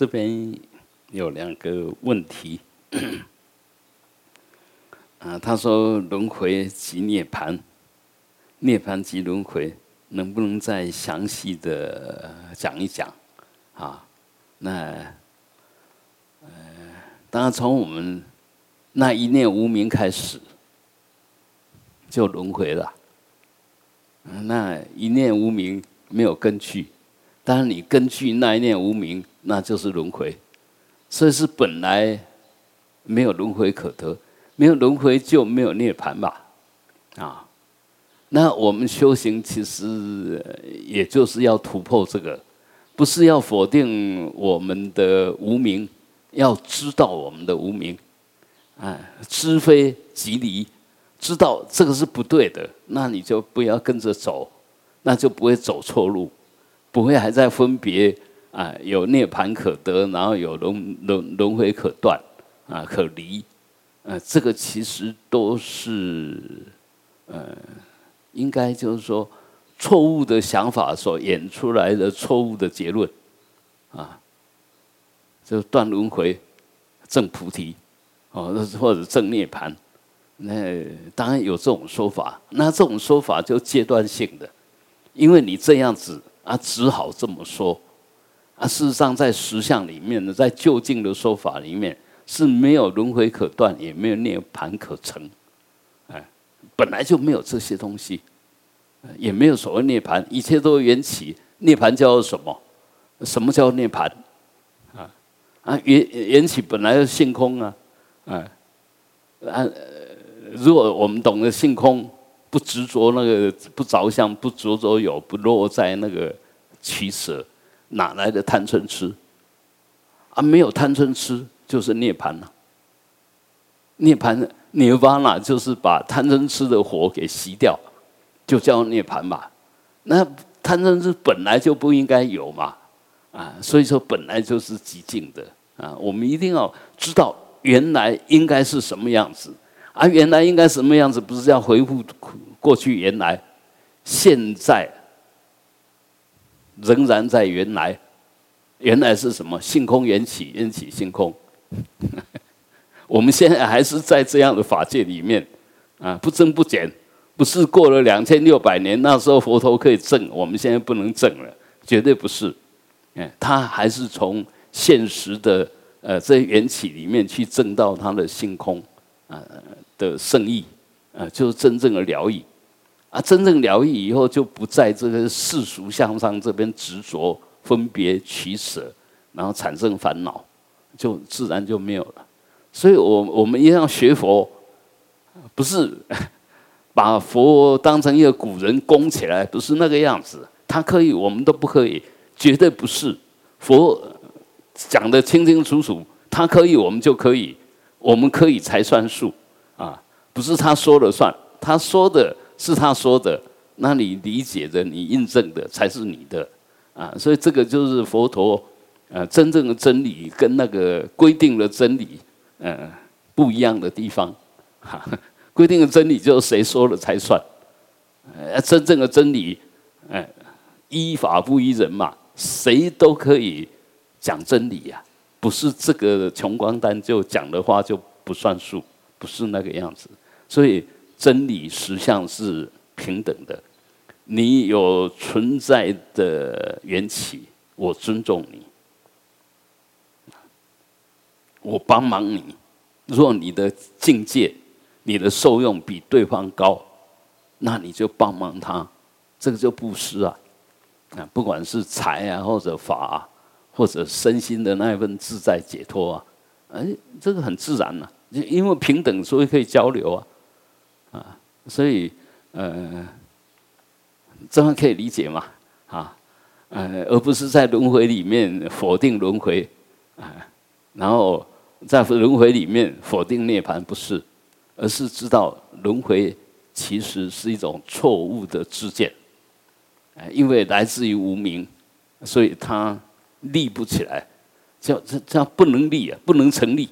这边有两个问题。啊，他说轮回即涅槃，涅槃即轮回，能不能再详细的讲一讲？啊，那呃，当然从我们那一念无名开始，就轮回了。那一念无名没有根据，当然你根据那一念无名，那就是轮回。所以是本来没有轮回可得，没有轮回就没有涅槃吧？啊，那我们修行其实也就是要突破这个，不是要否定我们的无名，要知道我们的无名，啊，知非即离。知道这个是不对的，那你就不要跟着走，那就不会走错路，不会还在分别啊，有涅槃可得，然后有轮轮轮回可断啊，可离，呃，这个其实都是呃，应该就是说错误的想法所演出来的错误的结论啊，就断轮回，证菩提，哦，或者证涅槃。那当然有这种说法，那这种说法就阶段性的，因为你这样子啊，只好这么说啊。事实上，在实相里面呢，在就近的说法里面是没有轮回可断，也没有涅盘可成，哎，本来就没有这些东西，也没有所谓涅盘，一切都缘起。涅盘叫什么？什么叫涅盘？啊啊，缘缘起本来是性空啊，哎，啊。如果我们懂得性空，不执着那个，不着相，不着着有，不落在那个取舍，哪来的贪嗔痴？啊，没有贪嗔痴，就是涅槃了。涅槃，涅槃了，就是把贪嗔痴的火给熄掉，就叫涅槃嘛。那贪嗔痴本来就不应该有嘛，啊，所以说本来就是极静的啊。我们一定要知道原来应该是什么样子。啊，原来应该什么样子？不是要回复过去原来，现在仍然在原来。原来是什么？性空缘起，缘起性空。我们现在还是在这样的法界里面啊，不增不减。不是过了两千六百年，那时候佛陀可以证，我们现在不能证了，绝对不是。哎，他还是从现实的呃这缘起里面去证到他的性空啊。的圣意，啊，就是真正的疗愈，啊，真正疗愈以后就不在这个世俗向上这边执着、分别、取舍，然后产生烦恼，就自然就没有了。所以，我我们一样学佛，不是把佛当成一个古人供起来，不是那个样子。他可以，我们都不可以，绝对不是。佛讲的清清楚楚，他可以，我们就可以，我们可以才算数。啊，不是他说了算，他说的是他说的，那你理解的、你印证的才是你的啊。所以这个就是佛陀，呃，真正的真理跟那个规定的真理，呃，不一样的地方。哈，规定的真理就是谁说了才算，呃，真正的真理，呃，依法不依人嘛，谁都可以讲真理呀，不是这个穷光蛋就讲的话就不算数。不是那个样子，所以真理实相是平等的。你有存在的缘起，我尊重你，我帮忙你。若你的境界、你的受用比对方高，那你就帮忙他，这个就布施啊！啊，不管是财啊，或者法，啊或者身心的那一份自在解脱啊，哎，这个很自然呐。因为平等，所以可以交流，啊，所以呃，这样可以理解嘛，啊，呃，而不是在轮回里面否定轮回，啊，然后在轮回里面否定涅槃，不是，而是知道轮回其实是一种错误的知见，哎，因为来自于无名，所以它立不起来，叫这叫不能立啊，不能成立。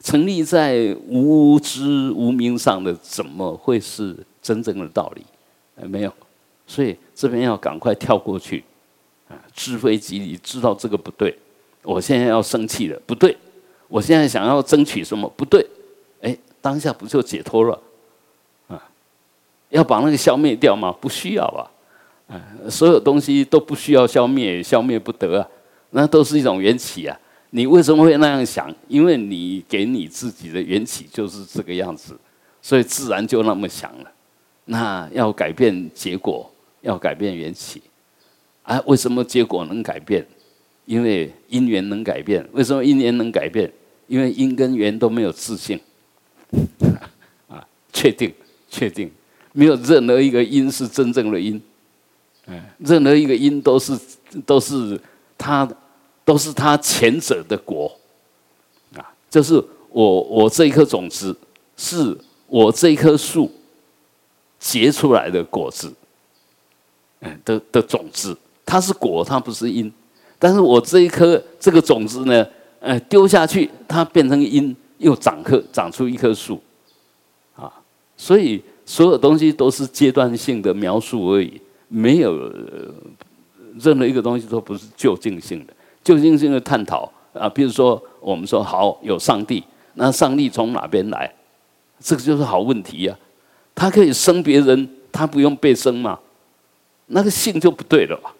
成立在无知无明上的，怎么会是真正的道理？没有，所以这边要赶快跳过去，啊，知非即理，知道这个不对。我现在要生气了，不对，我现在想要争取什么，不对，哎，当下不就解脱了？啊，要把那个消灭掉吗？不需要啊，啊，所有东西都不需要消灭，消灭不得啊，那都是一种缘起啊。你为什么会那样想？因为你给你自己的缘起就是这个样子，所以自然就那么想了。那要改变结果，要改变缘起，啊，为什么结果能改变？因为因缘能改变。为什么因缘能改变？因为因跟缘都没有自信。啊，确定，确定，没有任何一个因是真正的因。嗯，任何一个因都是都是他。都是他前者的果，啊，就是我我这一颗种子，是我这一棵树结出来的果子，嗯的的种子，它是果，它不是因。但是我这一颗这个种子呢，呃，丢下去，它变成因，又长棵长出一棵树，啊，所以所有东西都是阶段性的描述而已，没有任何一个东西都不是究竟性的。究竟性的探讨啊，比如说我们说好有上帝，那上帝从哪边来？这个就是好问题呀。他可以生别人，他不用被生吗？那个性就不对了吧？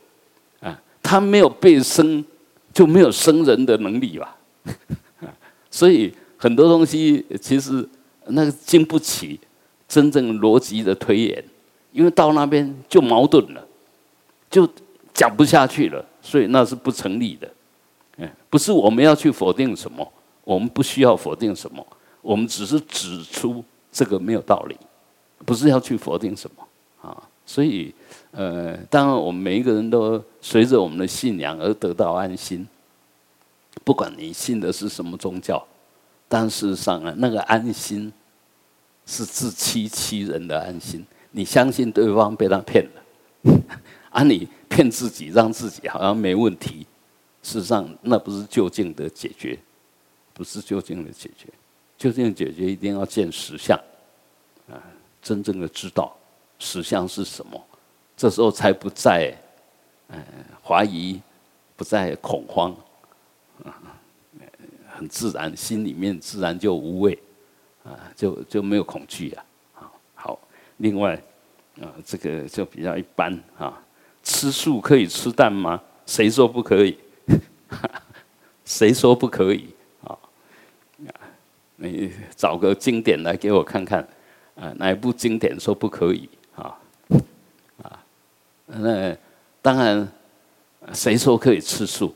啊，他没有被生，就没有生人的能力吧？所以很多东西其实那个经不起真正逻辑的推演，因为到那边就矛盾了，就讲不下去了，所以那是不成立的。不是我们要去否定什么，我们不需要否定什么，我们只是指出这个没有道理，不是要去否定什么啊。所以，呃，当然我们每一个人都随着我们的信仰而得到安心，不管你信的是什么宗教，但事实上啊，那个安心是自欺欺人的安心。你相信对方被他骗了，啊，你骗自己，让自己好像没问题。事实上，那不是就近的解决，不是就近的解决。就近解决一定要见实相，啊，真正的知道实相是什么，这时候才不再，嗯，怀疑，不再恐慌，啊，很自然，心里面自然就无畏，啊，就就没有恐惧啊。好，好，另外，啊，这个就比较一般啊，吃素可以吃蛋吗？谁说不可以？谁说不可以啊？你找个经典来给我看看，啊，哪一部经典说不可以啊？啊，那当然，谁说可以吃素？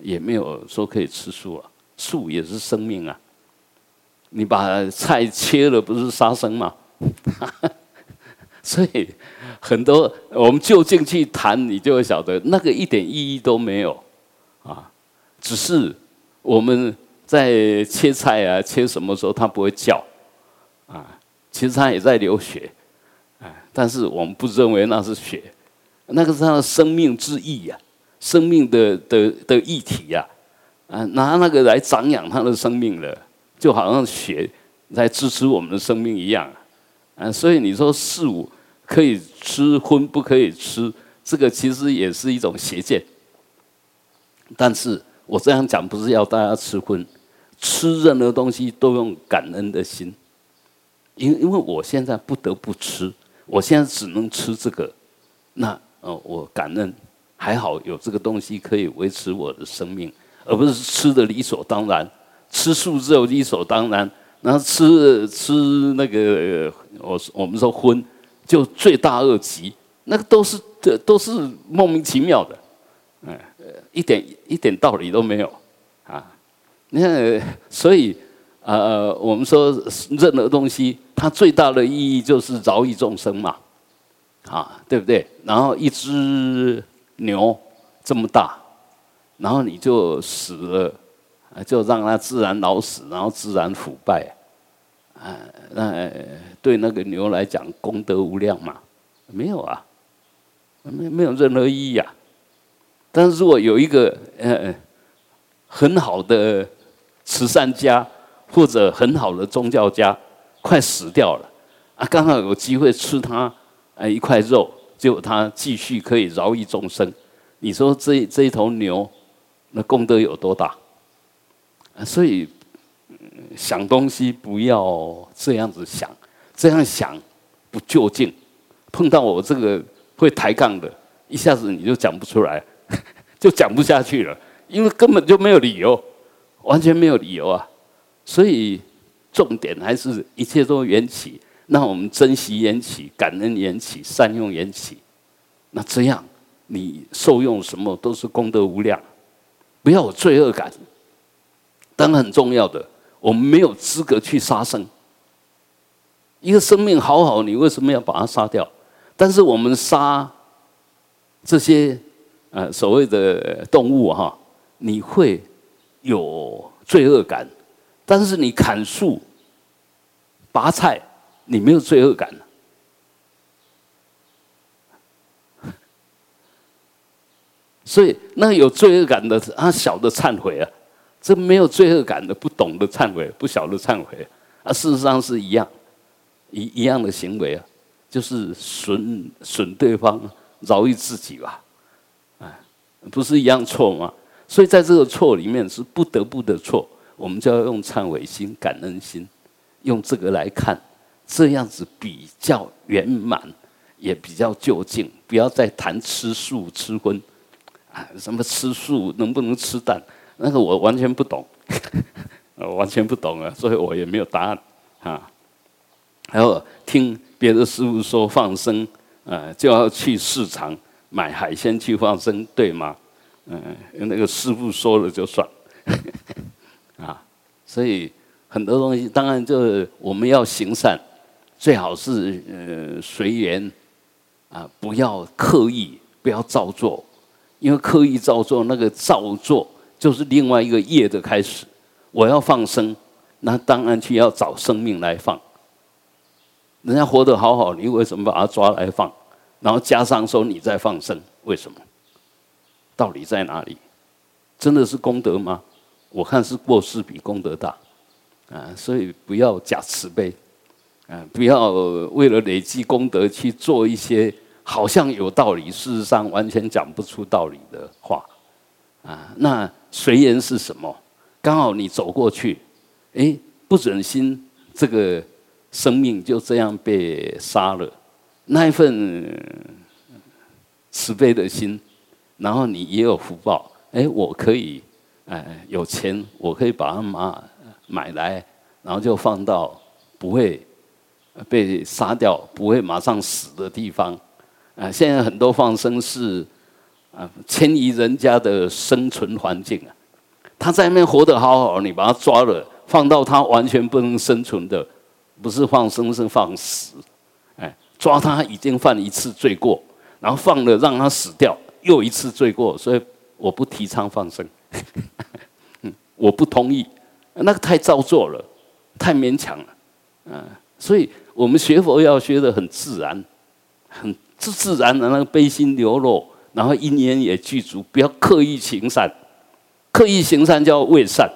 也没有说可以吃素啊，素也是生命啊。你把菜切了，不是杀生吗？所以。很多我们就近去谈，你就会晓得那个一点意义都没有，啊，只是我们在切菜啊，切什么时候它不会叫，啊，其实它也在流血，啊，但是我们不认为那是血，那个是它的生命之意呀，生命的的的议题呀，啊，拿那个来长养它的生命了，就好像血在支持我们的生命一样，嗯所以你说事物。可以吃荤，不可以吃，这个其实也是一种邪见。但是我这样讲，不是要大家吃荤，吃任何东西都用感恩的心。因因为我现在不得不吃，我现在只能吃这个，那呃，我感恩，还好有这个东西可以维持我的生命，而不是吃的理所当然，吃素肉理所当然，然后吃吃那个我我们说荤。就罪大恶极，那个都是这都是莫名其妙的，嗯，一点一点道理都没有啊！你看，所以呃，我们说任何东西，它最大的意义就是饶益众生嘛，啊，对不对？然后一只牛这么大，然后你就死了，就让它自然老死，然后自然腐败。啊，那对那个牛来讲功德无量嘛？没有啊，没没有任何意义啊。但是如果有一个呃很好的慈善家或者很好的宗教家快死掉了啊，刚好有机会吃他呃一块肉，就他继续可以饶益众生，你说这这一头牛，那功德有多大？所以想东西不要这样子想，这样想不就近。碰到我这个会抬杠的，一下子你就讲不出来，就讲不下去了，因为根本就没有理由，完全没有理由啊。所以重点还是一切都缘起，那我们珍惜缘起，感恩缘起，善用缘起，那这样你受用什么都是功德无量，不要有罪恶感。当然很重要的，我们没有资格去杀生。一个生命好好，你为什么要把它杀掉？但是我们杀这些呃所谓的动物哈，你会有罪恶感。但是你砍树、拔菜，你没有罪恶感。所以那有罪恶感的，他小的忏悔啊。这没有罪恶感的，不懂得忏悔，不晓得忏悔啊！事实上是一样，一一样的行为啊，就是损损对方，饶益自己吧，啊，不是一样错吗？所以在这个错里面是不得不的错，我们就要用忏悔心、感恩心，用这个来看，这样子比较圆满，也比较就近。不要再谈吃素、吃荤，啊，什么吃素能不能吃蛋？那个我完全不懂，完全不懂啊，所以我也没有答案啊。然后听别的师傅说放生，呃，就要去市场买海鲜去放生，对吗？嗯，那个师傅说了就算。啊，所以很多东西当然就是我们要行善，最好是呃随缘啊，不要刻意，不要造作，因为刻意造作那个造作。就是另外一个业的开始。我要放生，那当然去要找生命来放。人家活得好好，你为什么把他抓来放？然后加上说你在放生，为什么？道理在哪里？真的是功德吗？我看是过失比功德大啊！所以不要假慈悲啊！不要为了累积功德去做一些好像有道理，事实上完全讲不出道理的话啊！那。随缘是什么？刚好你走过去，哎，不忍心这个生命就这样被杀了，那一份慈悲的心，然后你也有福报，哎，我可以，哎，有钱，我可以把它买买来，然后就放到不会被杀掉、不会马上死的地方。啊，现在很多放生是。啊，迁移人家的生存环境啊！他在那边活得好好，你把他抓了，放到他完全不能生存的，不是放生，是放死。哎，抓他已经犯一次罪过，然后放了让他死掉，又一次罪过，所以我不提倡放生。我不同意，那个太造作了，太勉强了。嗯，所以我们学佛要学的很自然，很自自然的那个悲心流露。然后因缘也具足，不要刻意行善，刻意行善叫为善，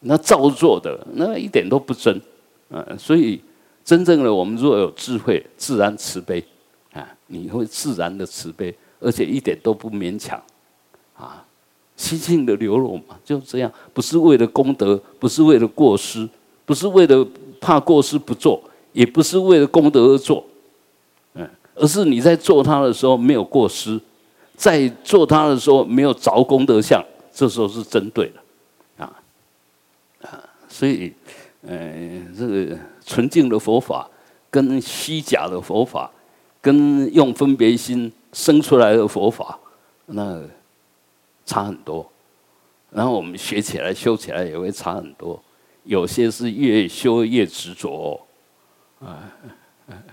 那造作的那一点都不真，啊，所以真正的我们若有智慧，自然慈悲，啊，你会自然的慈悲，而且一点都不勉强，啊，心性的流露嘛，就这样，不是为了功德，不是为了过失，不是为了怕过失不做，也不是为了功德而做，嗯，而是你在做它的时候没有过失。在做它的时候没有着功德相，这时候是针对的，啊啊，所以，呃，这个纯净的佛法跟虚假的佛法，跟用分别心生出来的佛法，那差很多。然后我们学起来、修起来也会差很多。有些是越修越执着，啊，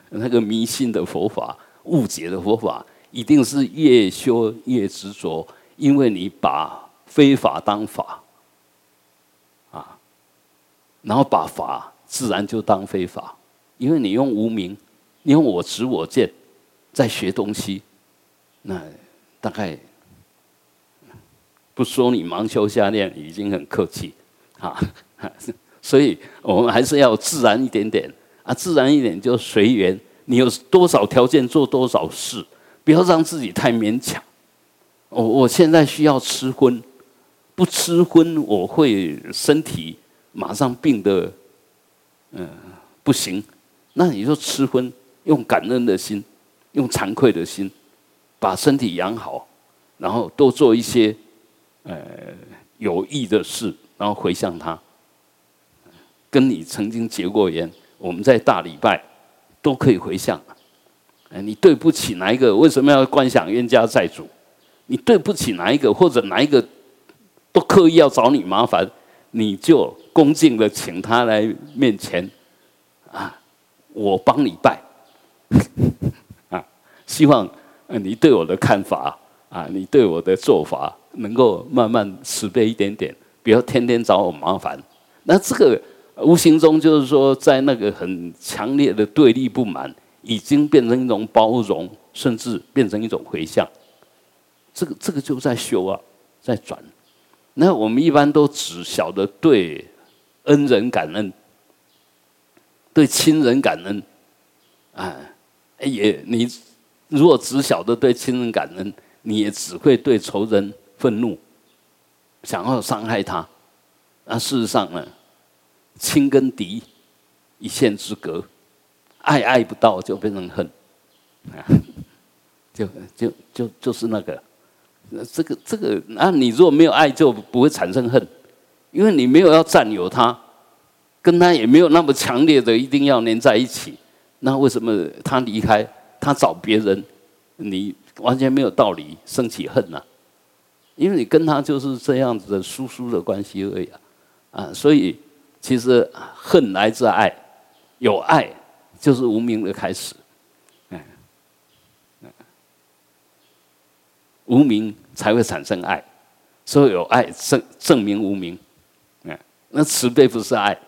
那个迷信的佛法、误解的佛法。一定是越修越执着，因为你把非法当法，啊，然后把法自然就当非法，因为你用无名，你用我执我见在学东西，那大概不说你盲修瞎练已经很客气，啊，所以我们还是要自然一点点啊，自然一点就随缘，你有多少条件做多少事。不要让自己太勉强。我我现在需要吃荤，不吃荤我会身体马上病的，嗯，不行。那你就吃荤，用感恩的心，用惭愧的心，把身体养好，然后多做一些呃有益的事，然后回向他。跟你曾经结过缘，我们在大礼拜都可以回向。你对不起哪一个？为什么要观想冤家债主？你对不起哪一个，或者哪一个都刻意要找你麻烦，你就恭敬的请他来面前啊，我帮你拜 啊，希望你对我的看法啊，你对我的做法能够慢慢慈悲一点点，不要天天找我麻烦。那这个。无形中就是说，在那个很强烈的对立不满，已经变成一种包容，甚至变成一种回向。这个这个就在修啊，在转。那我们一般都只晓得对恩人感恩，对亲人感恩，啊，也你如果只晓得对亲人感恩，你也只会对仇人愤怒，想要伤害他。那事实上呢？亲跟敌一线之隔，爱爱不到就变成恨，啊，就就就就是那个，这个这个，那你如果没有爱，就不会产生恨，因为你没有要占有他，跟他也没有那么强烈的一定要黏在一起，那为什么他离开，他找别人，你完全没有道理生起恨呐？因为你跟他就是这样子的疏疏的关系而已，啊，所以。其实恨来自爱，有爱就是无名的开始，嗯，无名才会产生爱，所以有爱证证明无名，嗯，那慈悲不是爱，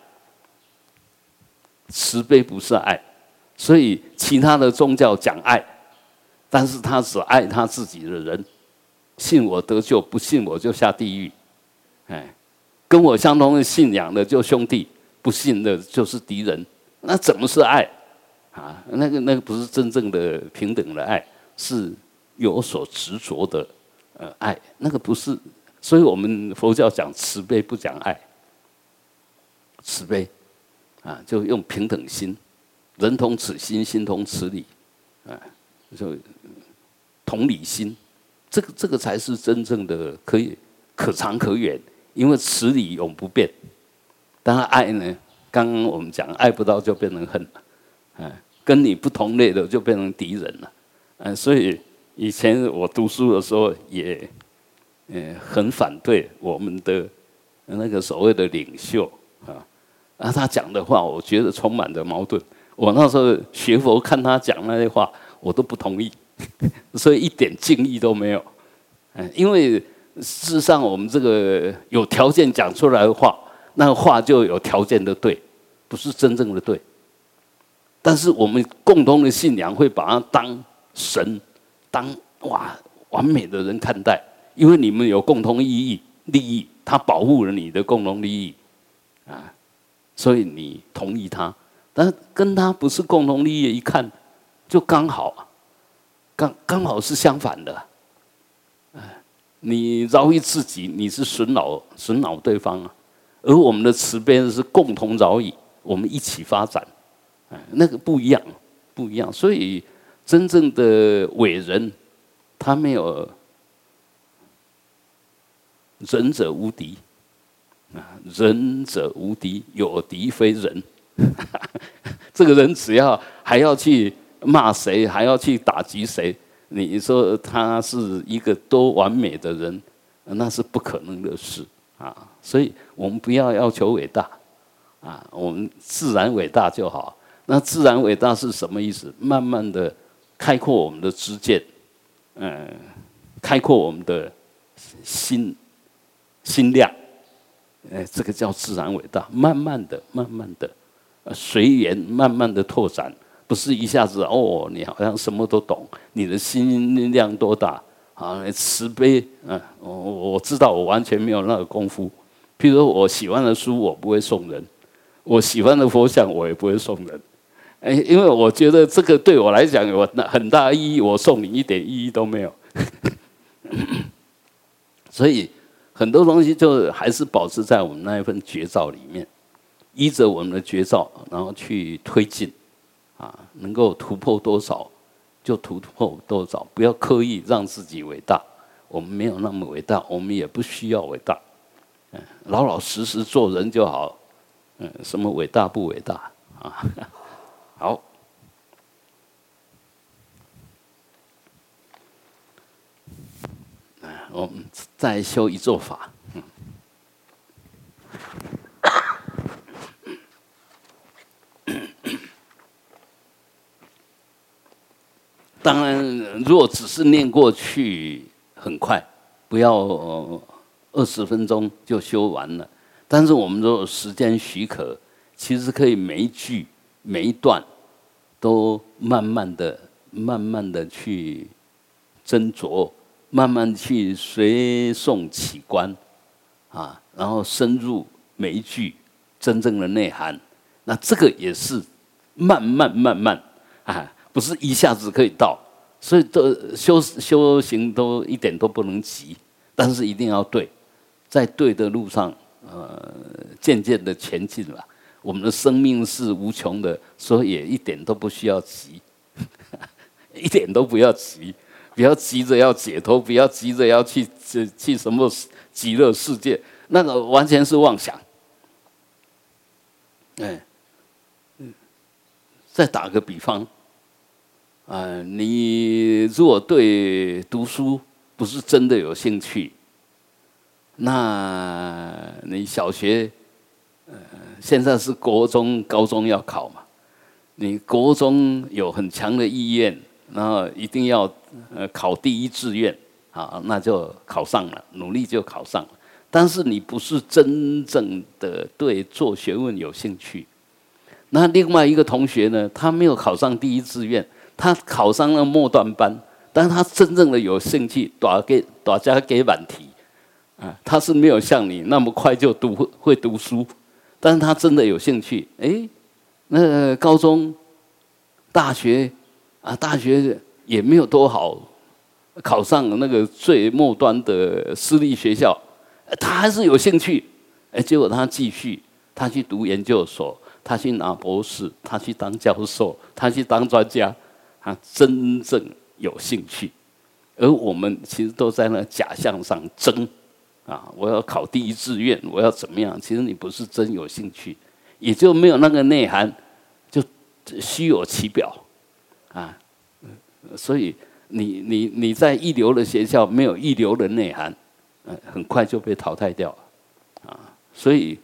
慈悲不是爱，所以其他的宗教讲爱，但是他只爱他自己的人，信我得救，不信我就下地狱，哎。跟我相同的信仰的就兄弟，不信的就是敌人。那怎么是爱？啊，那个那个不是真正的平等的爱，是有所执着的呃爱。那个不是，所以我们佛教讲慈悲，不讲爱。慈悲啊，就用平等心，人同此心，心同此理，啊，就同理心，这个这个才是真正的可以可长可远。因为此理永不变，当然爱呢，刚刚我们讲爱不到就变成恨了，嗯，跟你不同类的就变成敌人了，嗯，所以以前我读书的时候也，嗯，很反对我们的那个所谓的领袖啊，啊，他讲的话我觉得充满着矛盾，我那时候学佛看他讲那些话，我都不同意，所以一点敬意都没有，嗯，因为。事实上，我们这个有条件讲出来的话，那话就有条件的对，不是真正的对。但是我们共同的信仰会把它当神，当哇完美的人看待，因为你们有共同意义利益，他保护了你的共同利益啊，所以你同意他。但是跟他不是共同利益，一看就刚好，刚刚好是相反的。你饶益自己，你是损恼损恼对方啊；而我们的慈悲是共同饶益，我们一起发展，哎，那个不一样，不一样。所以真正的伟人，他没有仁者无敌啊，仁者无敌，有敌非人。这个人只要还要去骂谁，还要去打击谁。你说他是一个多完美的人，那是不可能的事啊！所以我们不要要求伟大啊，我们自然伟大就好。那自然伟大是什么意思？慢慢的开阔我们的知见，嗯，开阔我们的心心量，哎，这个叫自然伟大。慢慢的、慢慢的，随缘，慢慢的拓展。不是一下子哦，你好像什么都懂，你的心量多大啊？慈悲，嗯，我我知道，我完全没有那个功夫。譬如我喜欢的书，我不会送人；我喜欢的佛像，我也不会送人。哎，因为我觉得这个对我来讲有很大意义，我送你一点意义都没有。所以很多东西就还是保持在我们那一份绝招里面，依着我们的绝招，然后去推进，啊，能够突破多少就突破多少，不要刻意让自己伟大。我们没有那么伟大，我们也不需要伟大，嗯，老老实实做人就好，嗯，什么伟大不伟大啊？好，我们再修一座法，嗯，当然，如果只是念过去。很快，不要二十分钟就修完了。但是我们如果时间许可，其实可以每一句每一段都慢慢的、慢慢的去斟酌，慢慢去随诵起观啊，然后深入每一句真正的内涵。那这个也是慢慢慢慢啊，不是一下子可以到。所以都修修行都一点都不能急，但是一定要对，在对的路上，呃，渐渐的前进了。我们的生命是无穷的，所以也一点都不需要急，一点都不要急，不要急着要解脱，不要急着要去去什么极乐世界，那个完全是妄想。哎，嗯，再打个比方。啊，你如果对读书不是真的有兴趣，那你小学，现在是国中、高中要考嘛？你国中有很强的意愿，然后一定要呃考第一志愿，啊，那就考上了，努力就考上了。但是你不是真正的对做学问有兴趣，那另外一个同学呢，他没有考上第一志愿。他考上了末段班，但他真正的有兴趣，打给打家给满题，啊，他是没有像你那么快就读会读书，但是他真的有兴趣，哎，那高中、大学啊，大学也没有多好，考上那个最末端的私立学校，他还是有兴趣，哎，结果他继续，他去读研究所，他去拿博士，他去当教授，他去当专家。他真正有兴趣，而我们其实都在那假象上争啊！我要考第一志愿，我要怎么样？其实你不是真有兴趣，也就没有那个内涵，就虚有其表啊！所以你你你在一流的学校没有一流的内涵，嗯，很快就被淘汰掉了啊！所以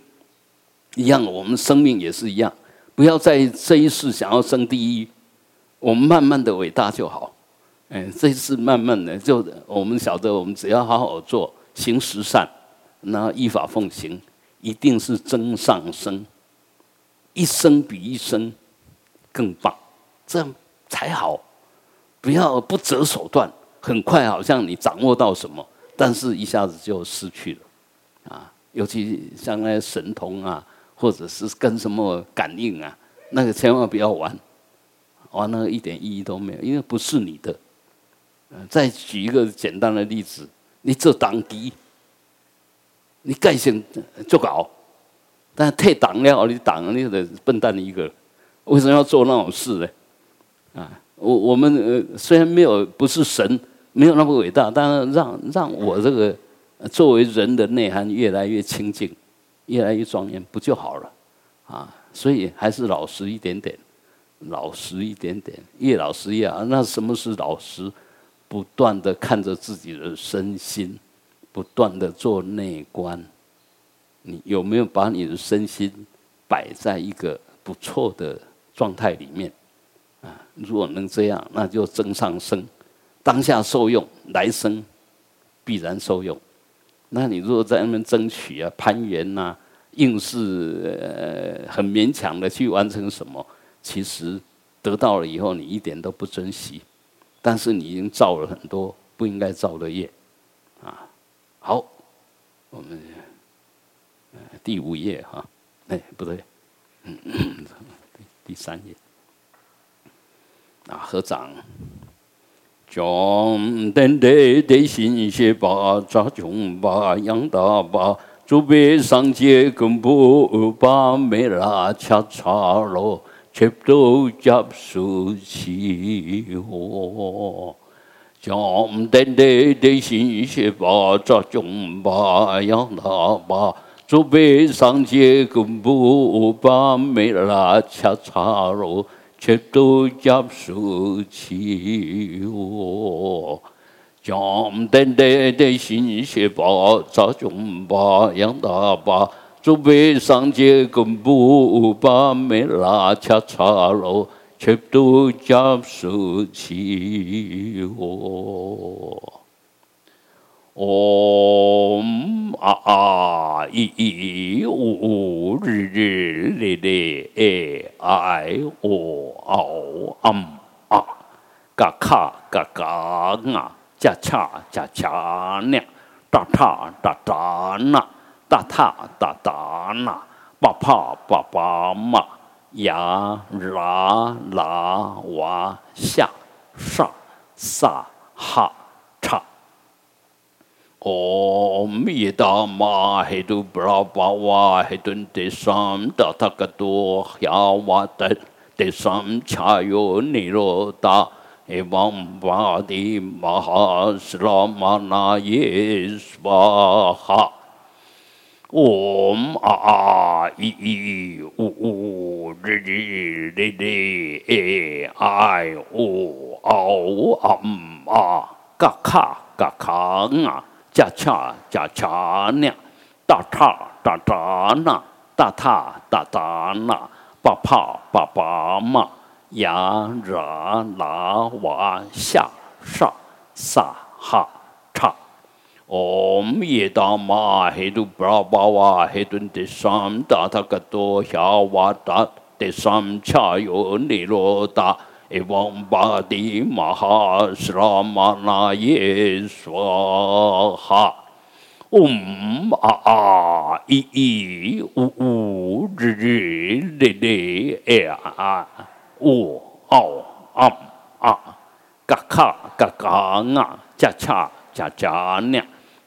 一样，我们生命也是一样，不要在这一世想要争第一。我们慢慢的伟大就好，哎，这次慢慢的就我们晓得，我们只要好好做，行十善，然后依法奉行，一定是增上升，一生比一生更棒，这样才好。不要不择手段，很快好像你掌握到什么，但是一下子就失去了，啊，尤其像那些神通啊，或者是跟什么感应啊，那个千万不要玩。玩，那个一点意义都没有，因为不是你的。再举一个简单的例子，你做党敌，你盖性就搞，但退党了，你党你的笨蛋一个，为什么要做那种事呢？啊，我我们呃虽然没有不是神，没有那么伟大，但是让让我这个作为人的内涵越来越清净，越来越庄严，不就好了？啊，所以还是老实一点点。老实一点点，越老实越好。那什么是老实？不断的看着自己的身心，不断的做内观。你有没有把你的身心摆在一个不错的状态里面？啊，如果能这样，那就增上生，当下受用，来生必然受用。那你如果在那边争取啊、攀援呐，硬是呃很勉强的去完成什么？其实得到了以后，你一点都不珍惜，但是你已经造了很多不应该造的业，啊，好，我们第五页哈，哎，不对，嗯第三页，啊，合掌，将等待的心血把扎中把养大把，祖辈上街根部把没拉恰恰罗，都接受起我。将等待的心血把扎中把养大把。祖辈上街根部把没拉恰恰罗。却都接受起我，将等待的新血把扎中把养大把，准备上街跟布把门拉恰擦了，却都加手起火。嗡啊啊咿咿呜呜日日哩哩哎哎哦嗷嗯啊嘎卡嘎嘎啊恰恰恰恰呢哒哒哒哒呢。Ta ta ta ta na pa pa pa pa ma ya ra la wa sha sha sa ha 哦，弥达玛，嘿都布拉巴瓦，嘿顿德三达他格多夏瓦达德三恰哟尼罗达，嘿王巴迪嗡啊依呜日日日日哎啊呜哦啊嗯啊嘎卡嘎卡啊加强加强呢打叉打叉呢打叉打叉呢不怕不怕嘛呀热那娃下上撒哈。Om yeta ma hedu bra bawa hedu ndesam ta takato hawata desam cha yoni rota e bomba di mahasramana ye shaha om a a i i u u riririririr e a a u au am a kaka kaka nga cha cha cha cha ni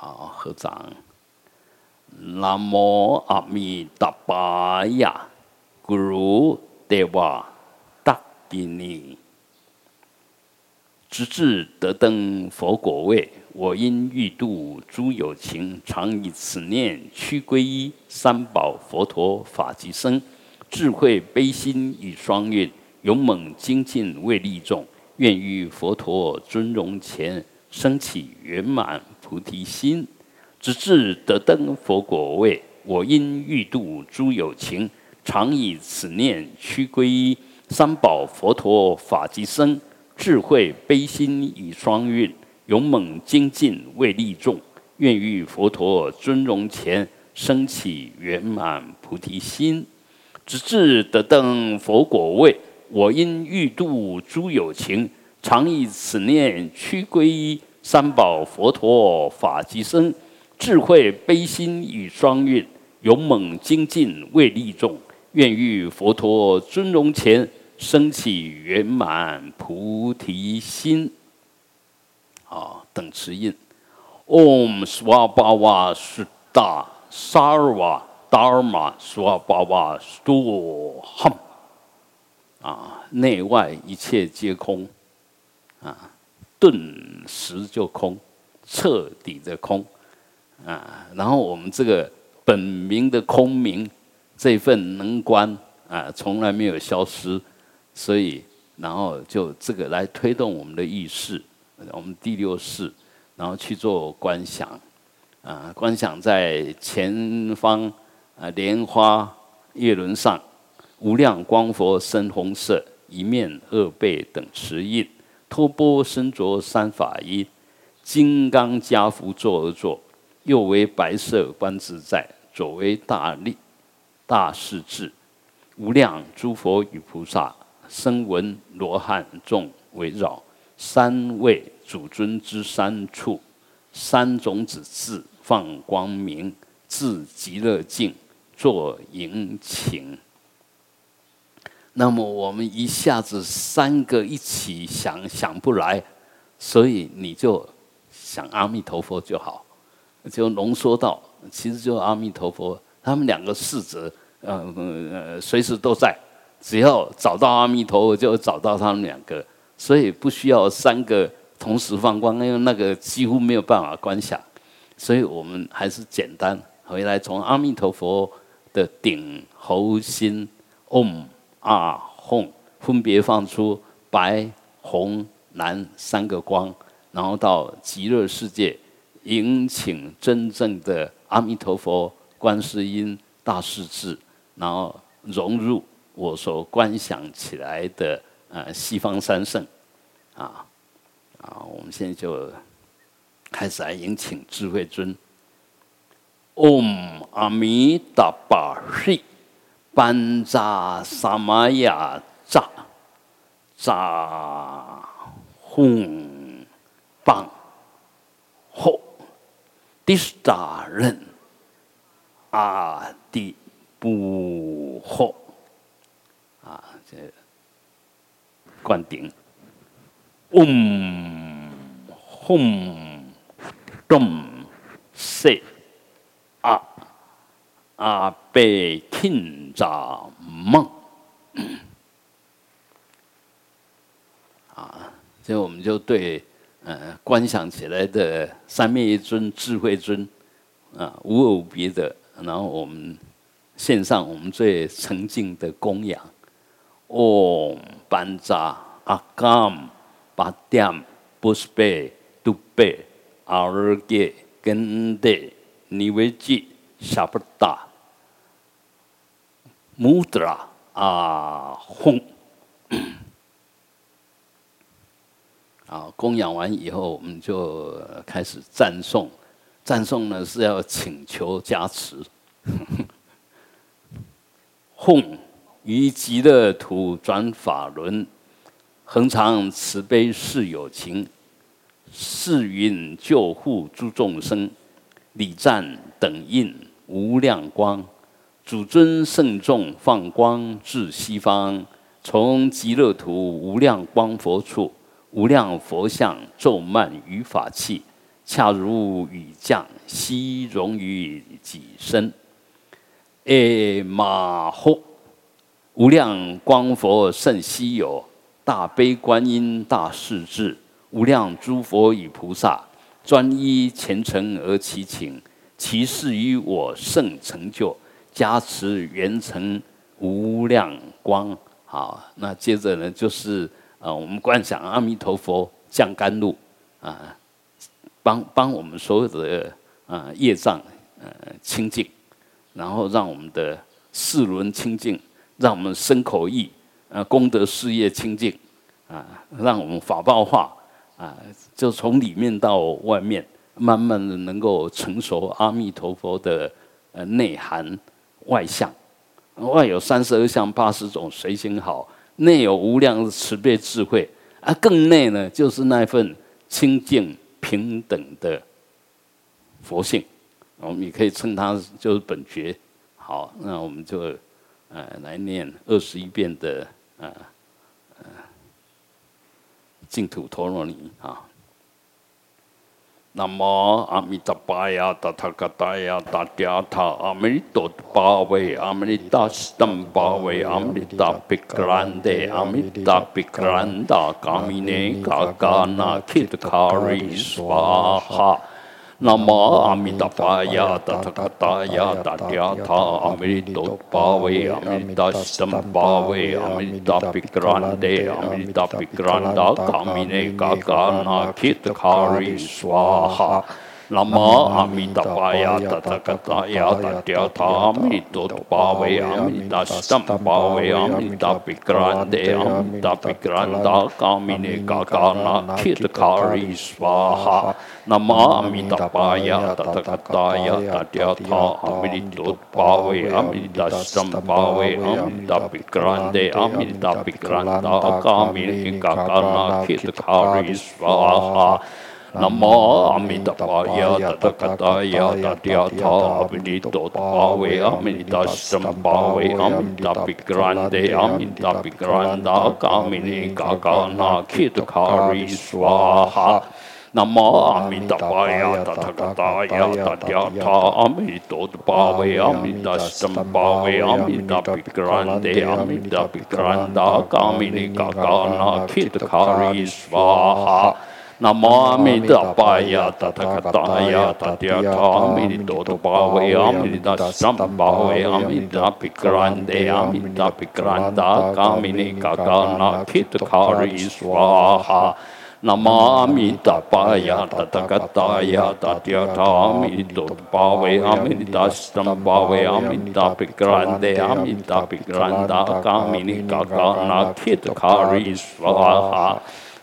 啊，合掌。南无阿弥达巴呀，咕噜德瓦。因你直至得登佛果位，我因欲度诸有情，常以此念屈皈依三宝佛陀法及僧，智慧悲心与双运，勇猛精进为利众，愿于佛陀尊容前升起圆满菩提心。直至得登佛果位，我因欲度诸有情，常以此念屈皈依。三宝佛陀法及僧，智慧悲心以双运，勇猛精进为利众，愿于佛陀尊容前升起圆满菩提心，直至得登佛果位。我因欲度诸有情，常以此念屈皈依三宝佛陀法及僧，智慧悲心与双运，勇猛精进为利众，愿于佛陀尊容前。升起圆满菩提心，啊，等持印，Om Swabhava Sutta Sarva Dharma Swabhava Stuham，啊，内外一切皆空，啊，顿时就空，彻底的空，啊，然后我们这个本名的空明这份能观，啊，从来没有消失。所以，然后就这个来推动我们的意识，我们第六识，然后去做观想，啊，观想在前方啊莲花叶轮上，无量光佛深红色，一面二背等持印，托钵身着三法衣，金刚加趺坐而坐，右为白色观自在，左为大力大势至，无量诸佛与菩萨，声闻罗汉众围绕，三位主尊之三处，三种子字放光明，自极乐境作迎请。那么我们一下子三个一起想想不来，所以你就想阿弥陀佛就好，就浓缩到其实就阿弥陀佛，他们两个四者，呃呃随时都在，只要找到阿弥陀佛就找到他们两个，所以不需要三个同时放光，因为那个几乎没有办法观想，所以我们还是简单回来从阿弥陀佛的顶喉心嗡。啊，红分别放出白、红、蓝三个光，然后到极乐世界迎请真正的阿弥陀佛、观世音、大势至，然后融入我所观想起来的呃西方三圣，啊啊，我们现在就开始来迎请智慧尊。Om 阿弥达巴嘿。班扎萨玛雅扎扎轰棒。后迪斯达人阿迪布后啊，这灌顶，嗡轰咚塞啊。阿贝钦扎梦，啊，所以我们就对，呃，观想起来的三面一尊智慧尊，啊，无有别的。然后我们献上我们最沉静的供养。哦班扎阿甘巴甸布斯贝杜贝阿尔杰根德尼维吉沙弗达 mudra。啊，轰！啊，供养完以后，我们就开始赞颂。赞颂呢是要请求加持。轰！于极乐土转法轮，恒常慈悲是有情，世云救护诸众生，礼赞等印无量光。主尊圣众放光至西方，从极乐土无量光佛处，无量佛像咒曼于法器，恰如雨降，悉融于己身。诶马吼！无量光佛甚稀有，大悲观音大势至，无量诸佛与菩萨，专一虔诚而祈请，其事于我圣成就。加持圆成无量光，好，那接着呢，就是呃，我们观想阿弥陀佛降甘露啊，帮帮我们所有的啊业障呃清净，然后让我们的四轮清净，让我们身口意呃功德事业清净啊，让我们法报化啊，就从里面到外面，慢慢的能够成熟阿弥陀佛的呃内涵。外相，外有三十二相八十种随心好，内有无量慈悲智慧，啊，更内呢就是那份清净平等的佛性，我们也可以称它就是本觉。好，那我们就呃来念二十一遍的呃呃净土陀罗尼。啊。南无阿弥陀佛呀，达他嘎达呀，达嗲他阿弥陀巴维阿弥达斯坦 नमामि तपाय तथगताय तथ्यथामि त्वत्पावयामि तष्टं पावयामि तापिक्रान्तयामि तापिक्रान्ता कामिने काकानाक्षितकारी स्वाहा नमामि तपाय तथगताय तथ्यथामि त्वत्पावयामि तष्टं पावयामि तापिक्रान्तयामि तापिक्रान्ता कामिने काकानाक्षितकारी स्वाहा Namo Amitabhaya Tathakataya Tatyatha Abhidito Bhave Amitasam Bhave Amitapikrande Amitapikranda Kamini Gagana Kitakari Swaha. Namo Amitabhaya Tathakataya Tatyatha Amitodbhave Amitastambhave Amitapikrande Amitapikranda Kamini Gagana Kitakari Swaha. Namami तपाया तथगताया तथ्यामि तोतपावयामि दशम भावयामि दापिक्रान्तयामि दापिक्रान्ता कामिनि काकानाखित खारी स्वाहा नमामि तपाया तथगताया तथ्यामि तोतपावयामि दशम भावयामि दापिक्रान्तयामि दापिक्रान्ता कामिनि काकानाखित खारी स्वाहा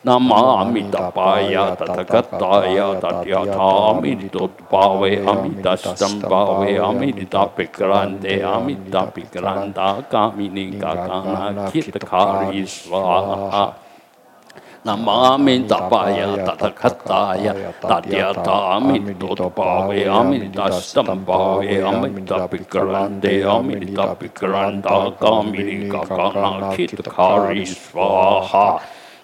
नमामि तपाय तथगताय तथ्यथामि ऋतोत्पावयामि दष्टं पावयामि ऋतापिक्रान्तेयामि तापिक्रान्ता कामिनी काकाना खितकारी स्वाहा नमामि तपाय तथकत्ताय तद्यतामि तोत्पावयामि दष्टं पावयामि तपिक्रान्तेयामि तपिक्रान्ता कामिनी काकाना खितकारी स्वाहा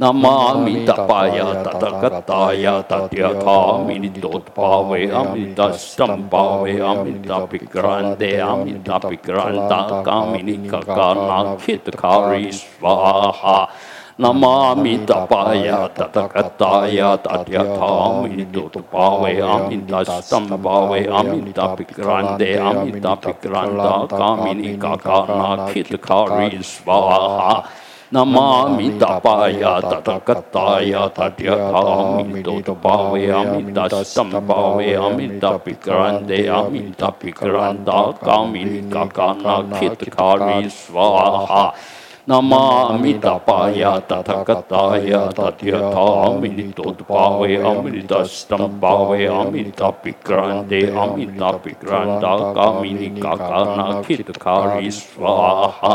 नमामि तपाय ततकत्ताय तद्यथामि नितोत्पावयामि दष्टं पावयामि तपिक्रान्तेयामि तपिक्रान्ता कामिनि ककानाखितकारी स्वाहा नमामि तपाय ततकत्ताय तद्यथामि नितोत्पावयामि दष्टं पावयामि तपिक्रान्तेयामि तपिक्रान्ता कामिनि ककानाखितकारी स्वाहा नमामि तपाय तटकत्ताय तटयामि तोटपावयामि दस्तं पावयामि तपिक्रान्तयामि तपिक्रान्ता कामिनि काकानाक्षितकारि स्वाहा नमामि तपाय तथकताय तथ्यथामि तोत्पावयामि दस्तं पावयामि तपिक्रान्तयामि तपिक्रान्ता कामिनि काकानाक्षितकारि स्वाहा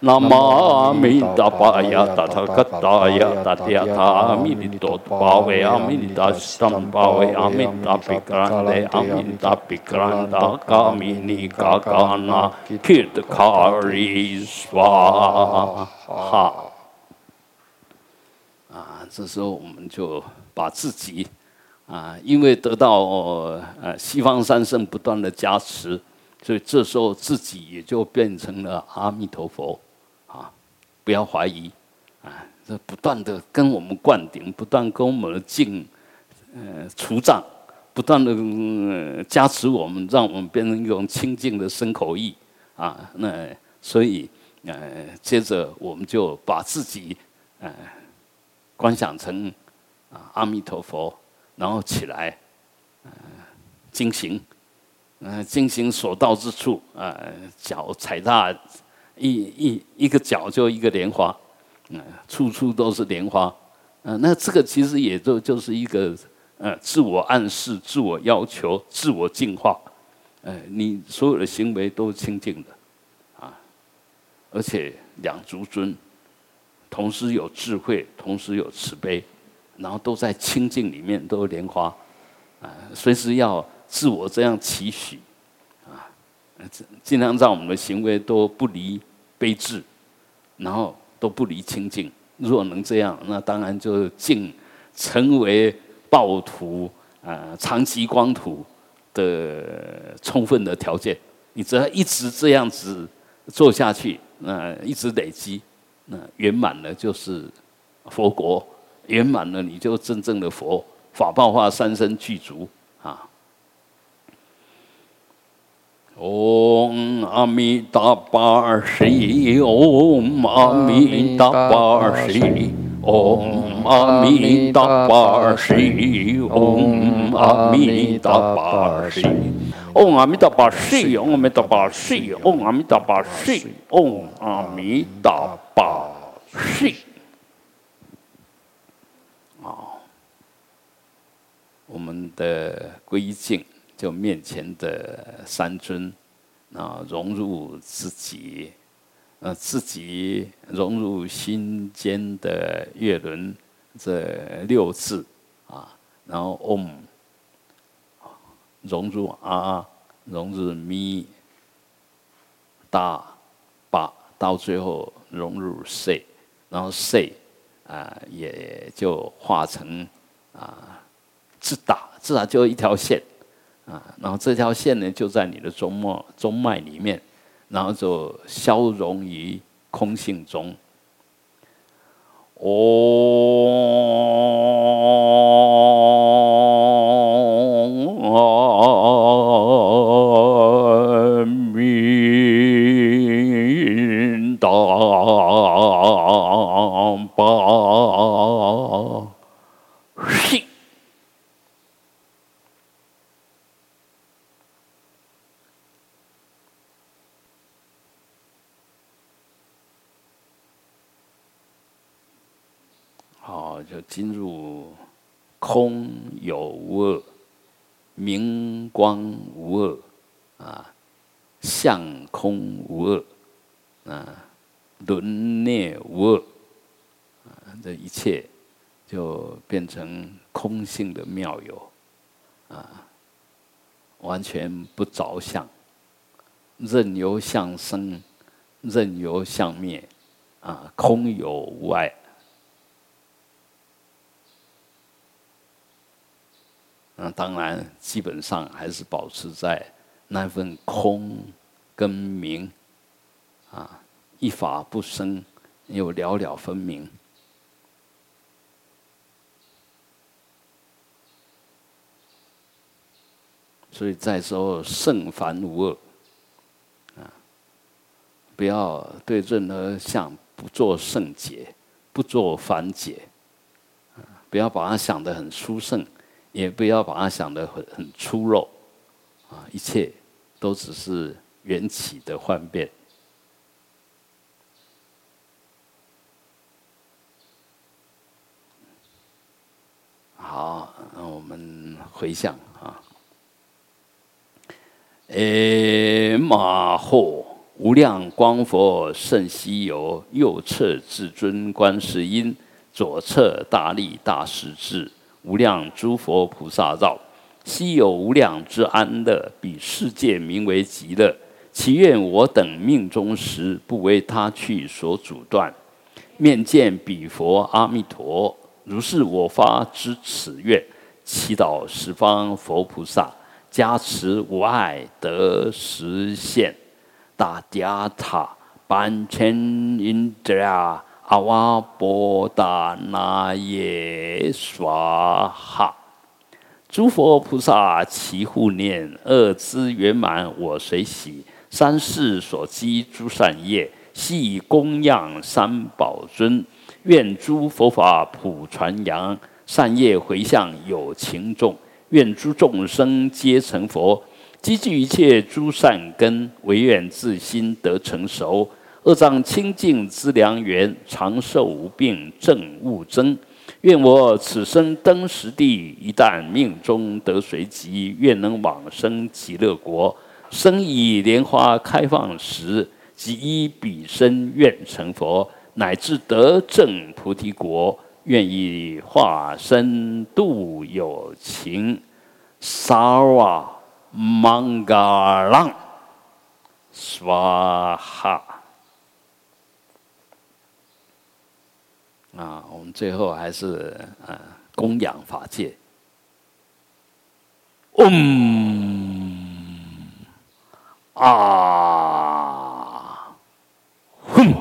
南无阿弥多婆呀，达他嘎达阿弥利哆多巴韦阿弥利哆，三巴韦阿弥利哆比干，阿弥利哆比干，嘎嘎阿弥利嘎嘎，那，啊，这时候我们就把自己啊，因为得到呃西方三圣不断的加持，所以这时候自己也就变成了阿弥陀佛。啊不要怀疑啊这不断的跟我们灌顶不断跟我们进呃除障不断的加持我们让我们变成一种清净的生口意啊那所以呃接着我们就把自己呃观想成阿弥陀佛然后起来呃进行呃进行所到之处呃脚踩踏一一一个脚就一个莲花嗯处处都是莲花嗯那这个其实也就就是一个呃自我暗示自我要求自我净化呃你所有的行为都是清净的啊而且两足尊同时有智慧同时有慈悲然后都在清净里面都是莲花啊随时要自我这样期许尽量让我们的行为都不离悲智，然后都不离清净。若能这样，那当然就尽成为暴徒啊，长期光土。的充分的条件，你只要一直这样子做下去，那一直累积，那圆满了就是佛国，圆满了你就真正的佛，法报化三身具足啊。嗡阿弥达巴悉，嗡阿弥达巴悉，嗡阿弥达巴悉，嗡阿弥达巴悉，嗡阿弥达巴悉，嗡阿弥达巴悉，嗡阿弥达巴悉，嗡阿弥达巴悉。啊，我们的归境。就面前的三尊，啊，融入自己，呃，自己融入心间的月轮这六字，啊，然后 Om 融入啊，融入咪大把，到最后融入 C，然后 C 啊，也就化成啊，自打自打就一条线。啊，然后这条线呢，就在你的中脉中脉里面，然后就消融于空性中。哦弥达巴。就进入空有无二，明光无二，啊，相空无二，啊，轮涅无二，啊，这一切就变成空性的妙有，啊，完全不着相，任由相生，任由相灭，啊，空有无碍。那当然，基本上还是保持在那份空跟明啊，一法不生，又了了分明。所以在时候圣凡无二啊，不要对任何相不做圣解，不做凡解啊不要把它想得很殊胜。也不要把它想得很很粗陋，啊，一切都只是缘起的幻变。好，那我们回向啊。诶，马后无量光佛甚稀有，右侧至尊观世音，左侧大力大势至。无量诸佛菩萨绕，悉有无量之安乐，比世界名为极乐。祈愿我等命中时，不为他去所阻断。面见彼佛阿弥陀，如是我发之此愿，祈祷十方佛菩萨加持无碍得实现。大家塔班千因得阿瓦波达那耶娑哈，诸佛菩萨齐护念，二资圆满我随喜。三世所积诸善业，悉供养三宝尊。愿诸佛法普传扬，善业回向有情众。愿诸众生皆成佛，积聚一切诸善根，唯愿自心得成熟。恶障清净之良缘，长寿无病正悟真。愿我此生登实地，一旦命中得随吉，愿能往生极乐国。生以莲花开放时，即依彼身愿成佛，乃至得正菩提国，愿意化身度有情。萨瓦曼啊，我们最后还是呃供养法界。嗡啊哼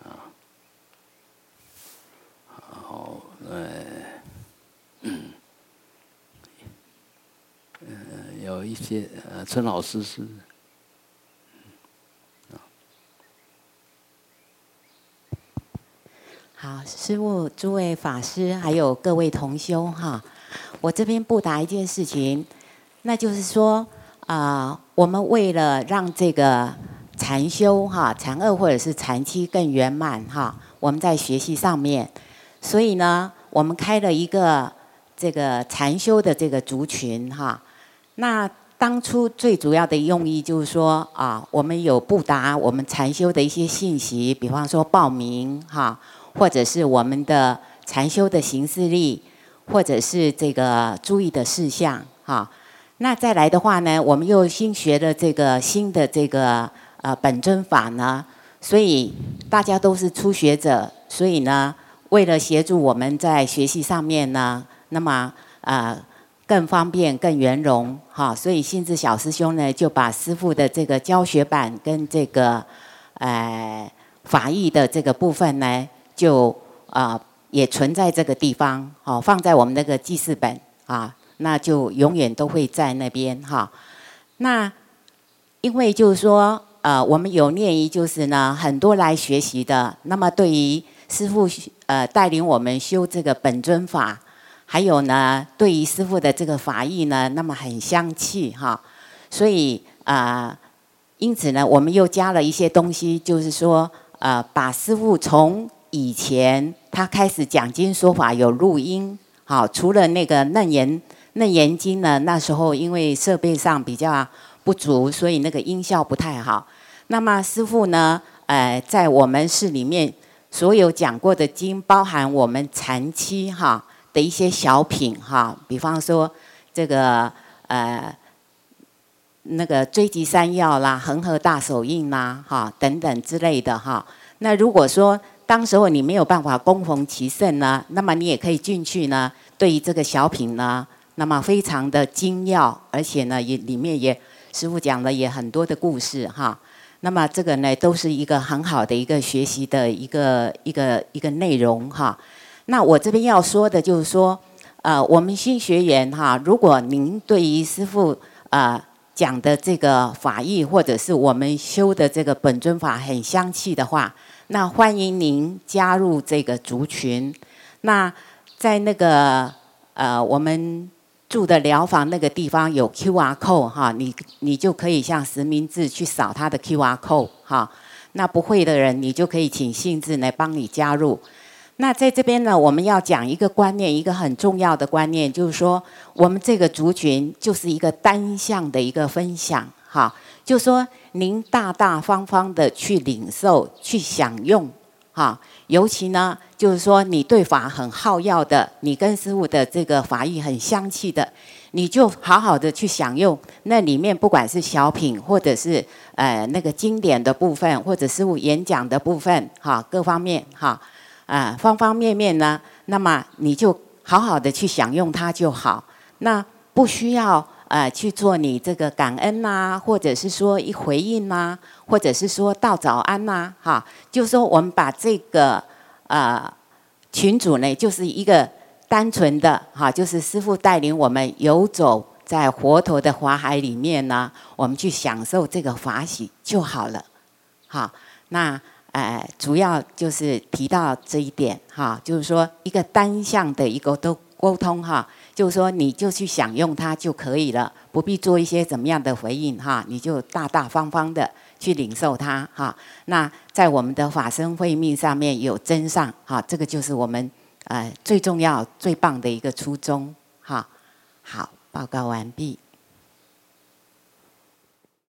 啊，好，呃，嗯，有一些呃，陈老师是。好，师父、诸位法师，还有各位同修哈，我这边布达一件事情，那就是说啊，我们为了让这个禅修哈、禅二或者是禅七更圆满哈，我们在学习上面，所以呢，我们开了一个这个禅修的这个族群哈。那当初最主要的用意就是说啊，我们有布达我们禅修的一些信息，比方说报名哈。或者是我们的禅修的形式力，或者是这个注意的事项，哈。那再来的话呢，我们又新学了这个新的这个呃本尊法呢，所以大家都是初学者，所以呢，为了协助我们在学习上面呢，那么呃更方便、更圆融，哈。所以信智小师兄呢，就把师傅的这个教学版跟这个呃法义的这个部分呢。就啊，也存在这个地方，好放在我们那个记事本啊，那就永远都会在那边哈。那因为就是说，呃，我们有念意，就是呢，很多来学习的，那么对于师傅呃带领我们修这个本尊法，还有呢，对于师傅的这个法义呢，那么很相契哈。所以啊，因此呢，我们又加了一些东西，就是说，呃，把师傅从以前他开始讲经说法有录音，好，除了那个楞严楞严经呢，那时候因为设备上比较不足，所以那个音效不太好。那么师傅呢，呃，在我们寺里面所有讲过的经，包含我们禅期哈的一些小品哈，比方说这个呃那个追击山药啦、恒河大手印啦哈等等之类的哈。那如果说当时候你没有办法供逢其盛呢，那么你也可以进去呢。对于这个小品呢，那么非常的精要，而且呢也里面也师傅讲了也很多的故事哈。那么这个呢都是一个很好的一个学习的一个一个一个内容哈。那我这边要说的就是说，呃，我们新学员哈，如果您对于师傅啊讲的这个法义，或者是我们修的这个本尊法很相契的话。那欢迎您加入这个族群。那在那个呃，我们住的疗房那个地方有 Q R code 哈，你你就可以像实名制去扫他的 Q R code 哈。那不会的人，你就可以请信智来帮你加入。那在这边呢，我们要讲一个观念，一个很重要的观念，就是说，我们这个族群就是一个单向的一个分享哈。就说您大大方方的去领受、去享用，哈，尤其呢，就是说你对法很好要的，你跟师傅的这个法义很相契的，你就好好的去享用。那里面不管是小品，或者是呃那个经典的部分，或者师傅演讲的部分，哈，各方面哈，啊，方方面面呢，那么你就好好的去享用它就好，那不需要。呃，去做你这个感恩呐，或者是说一回应呐，或者是说道早安呐，哈，就是说我们把这个呃群主呢，就是一个单纯的哈，就是师傅带领我们游走在佛陀的法海里面呢，我们去享受这个法喜就好了，好，那呃主要就是提到这一点哈，就是说一个单向的一个都沟通哈。就是说，你就去享用它就可以了，不必做一些怎么样的回应哈，你就大大方方的去领受它哈。那在我们的法身慧命上面有真上哈，这个就是我们呃最重要、最棒的一个初衷哈。好，报告完毕。